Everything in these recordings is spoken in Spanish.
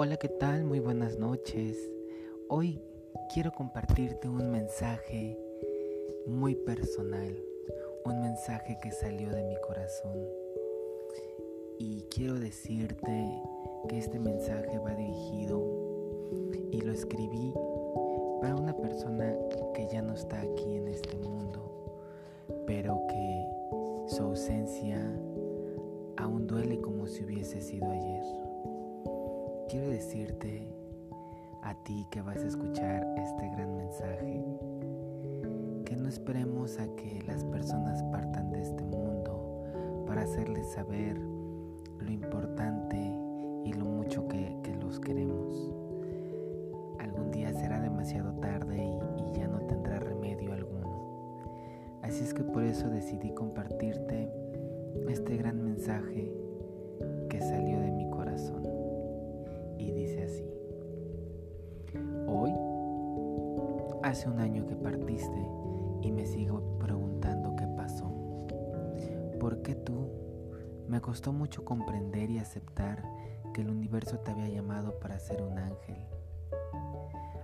Hola, ¿qué tal? Muy buenas noches. Hoy quiero compartirte un mensaje muy personal, un mensaje que salió de mi corazón. Y quiero decirte que este mensaje va dirigido y lo escribí para una persona que ya no está aquí en este mundo, pero que su ausencia aún duele como si hubiese sido ayer. Quiero decirte a ti que vas a escuchar este gran mensaje que no esperemos a que las personas partan de este mundo para hacerles saber lo importante y lo mucho que, los queremos. Algún día será demasiado tarde y, ya no tendrá remedio alguno. Así es que por eso decidí compartirte este gran mensaje que salió de mi corazón así. Hoy, hace un año que partiste y me sigo preguntando qué pasó. ¿Por qué tú? Me costó mucho comprender y aceptar que el universo te había llamado para ser un ángel.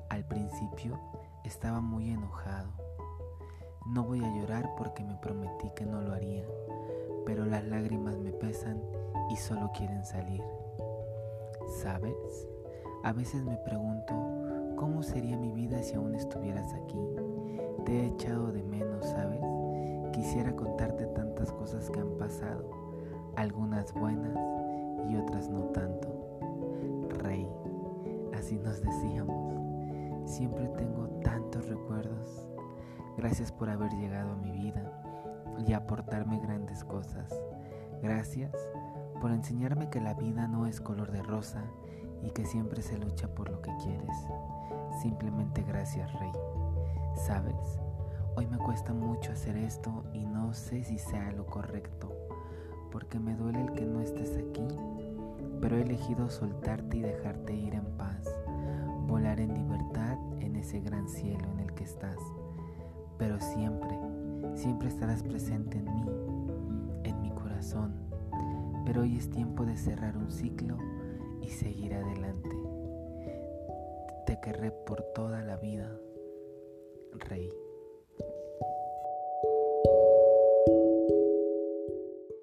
Al principio estaba muy enojado. No voy a llorar porque me prometí que no lo haría, pero las lágrimas me pesan y solo quieren salir. ¿Sabes? A veces me pregunto, ¿cómo sería mi vida si aún estuvieras aquí? Te he echado de menos, ¿sabes? Quisiera contarte tantas cosas que han pasado, algunas buenas y otras no tanto. Rey, así nos decíamos. Siempre tengo tantos recuerdos. Gracias por haber llegado a mi vida y aportarme grandes cosas. Gracias por enseñarme que la vida no es color de rosa y que siempre se lucha por lo que quieres. Simplemente gracias, Rey. ¿Sabes? Hoy me cuesta mucho hacer esto y no sé si sea lo correcto, porque me duele el que no estés aquí, pero he elegido soltarte y dejarte ir en paz, volar en libertad en ese gran cielo en el que estás. Pero siempre, siempre estarás presente en mí, en mi corazón pero hoy es tiempo de cerrar un ciclo y seguir adelante. Te querré por toda la vida, Rey.